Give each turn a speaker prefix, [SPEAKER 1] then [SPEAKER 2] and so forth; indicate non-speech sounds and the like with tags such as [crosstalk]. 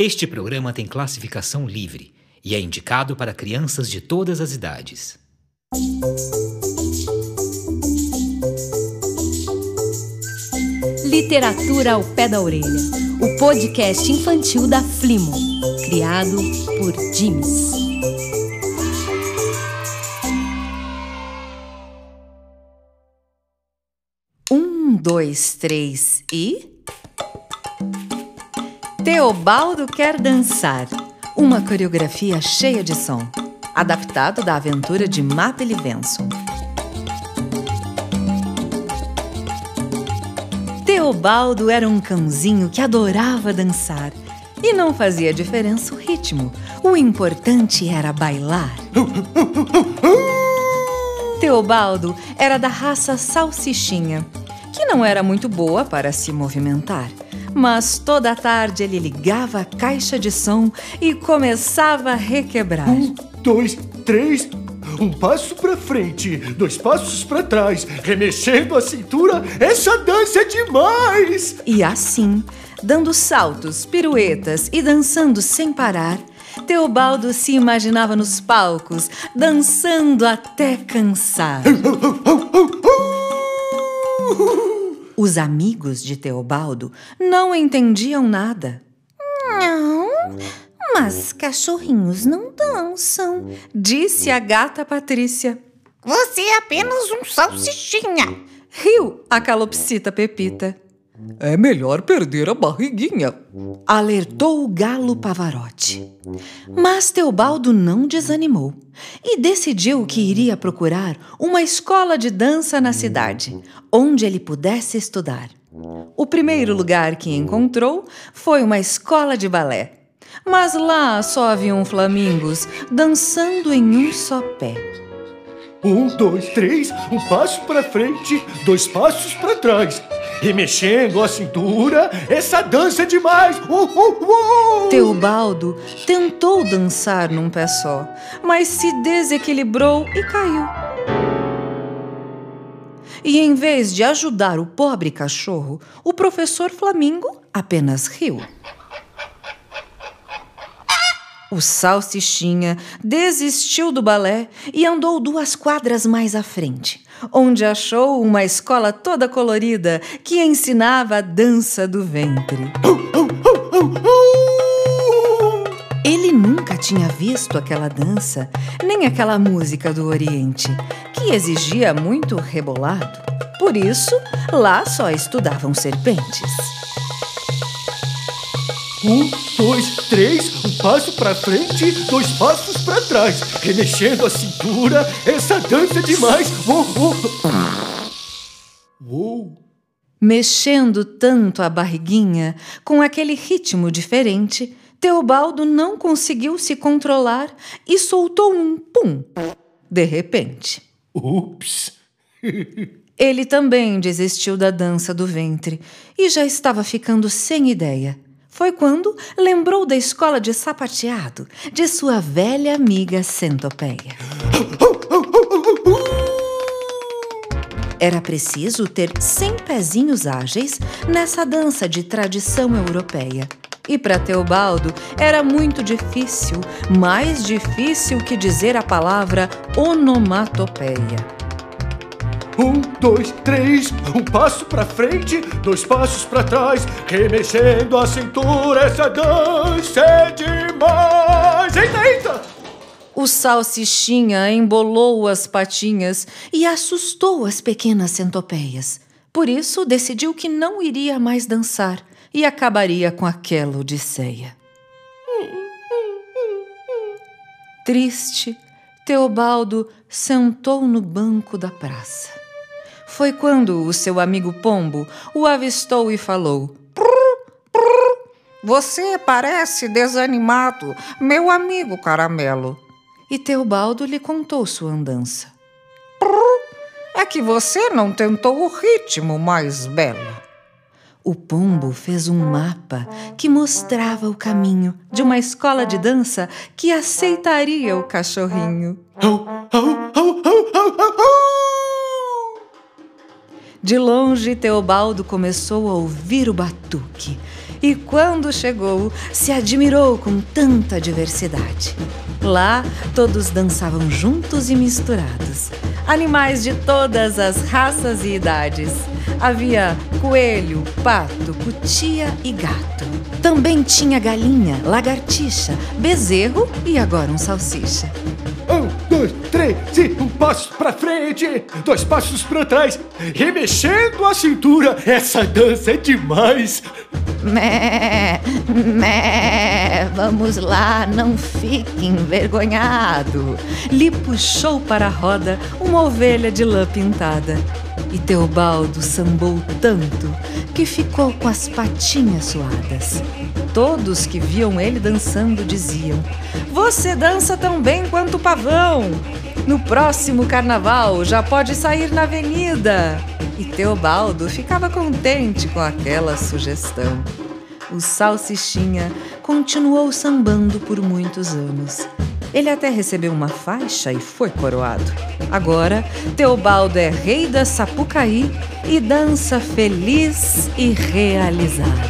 [SPEAKER 1] Este programa tem classificação livre e é indicado para crianças de todas as idades.
[SPEAKER 2] Literatura ao pé da orelha. O podcast infantil da Flimo, criado por Jims. Um, dois, três e. Teobaldo quer dançar. Uma coreografia cheia de som. Adaptado da aventura de Maple Venson. Teobaldo era um cãozinho que adorava dançar. E não fazia diferença o ritmo. O importante era bailar. Teobaldo era da raça salsichinha, que não era muito boa para se movimentar. Mas toda tarde ele ligava a caixa de som e começava a requebrar.
[SPEAKER 3] Um, dois, três. Um passo pra frente, dois passos pra trás, remexendo a cintura. Essa dança é demais!
[SPEAKER 2] E assim, dando saltos, piruetas e dançando sem parar, Teobaldo se imaginava nos palcos, dançando até cansar. Os amigos de Teobaldo não entendiam nada.
[SPEAKER 4] Não, mas cachorrinhos não dançam,
[SPEAKER 2] disse a gata Patrícia.
[SPEAKER 4] Você é apenas um salsichinha,
[SPEAKER 2] riu a calopsita Pepita.
[SPEAKER 5] É melhor perder a barriguinha,
[SPEAKER 2] alertou o galo Pavarotti. Mas Teobaldo não desanimou e decidiu que iria procurar uma escola de dança na cidade, onde ele pudesse estudar. O primeiro lugar que encontrou foi uma escola de balé. Mas lá só haviam flamingos dançando em um só pé.
[SPEAKER 3] Um, dois, três, um passo para frente, dois passos para trás. E mexendo a cintura, essa dança é demais! Uh, uh,
[SPEAKER 2] uh! Teobaldo tentou dançar num pé só, mas se desequilibrou e caiu. E em vez de ajudar o pobre cachorro, o professor Flamingo apenas riu. O salsichinha desistiu do balé e andou duas quadras mais à frente, onde achou uma escola toda colorida que ensinava a dança do ventre. Ele nunca tinha visto aquela dança, nem aquela música do Oriente, que exigia muito rebolado. Por isso, lá só estudavam serpentes.
[SPEAKER 3] Um, dois, três, passo para frente, dois passos para trás. Remexendo a cintura, essa dança é demais. Uou, uou. uou.
[SPEAKER 2] Mexendo tanto a barriguinha, com aquele ritmo diferente, Teobaldo não conseguiu se controlar e soltou um pum. De repente.
[SPEAKER 3] Ups! [laughs]
[SPEAKER 2] Ele também desistiu da dança do ventre e já estava ficando sem ideia. Foi quando lembrou da escola de sapateado de sua velha amiga Centopeia. Era preciso ter cem pezinhos ágeis nessa dança de tradição europeia. E para Teobaldo era muito difícil, mais difícil que dizer a palavra onomatopeia.
[SPEAKER 3] Dois, três, um passo pra frente, dois passos pra trás, remexendo a cintura, essa dança é demais! Eita, eita!
[SPEAKER 2] O salsichinha embolou as patinhas e assustou as pequenas centopeias. Por isso, decidiu que não iria mais dançar e acabaria com aquela odisseia. Triste, Teobaldo sentou no banco da praça foi quando o seu amigo Pombo o avistou e falou:
[SPEAKER 4] Você parece desanimado, meu amigo Caramelo.
[SPEAKER 2] E Teobaldo lhe contou sua andança.
[SPEAKER 4] É que você não tentou o ritmo mais belo.
[SPEAKER 2] O pombo fez um mapa que mostrava o caminho de uma escola de dança que aceitaria o cachorrinho. De longe, Teobaldo começou a ouvir o batuque. E quando chegou, se admirou com tanta diversidade. Lá, todos dançavam juntos e misturados. Animais de todas as raças e idades. Havia coelho, pato, cutia e gato. Também tinha galinha, lagartixa, bezerro e agora um salsicha.
[SPEAKER 3] Um, dois, três e um passo pra frente, dois passos pra trás, remexendo a cintura. Essa dança é demais.
[SPEAKER 2] Mé, mé, vamos lá, não fique envergonhado. Lhe puxou para a roda uma ovelha de lã pintada. E Teobaldo sambou tanto que ficou com as patinhas suadas. Todos que viam ele dançando diziam: Você dança tão bem quanto o pavão! No próximo carnaval já pode sair na avenida! E Teobaldo ficava contente com aquela sugestão. O Salsichinha continuou sambando por muitos anos. Ele até recebeu uma faixa e foi coroado. Agora, Teobaldo é rei da Sapucaí e dança feliz e realizado.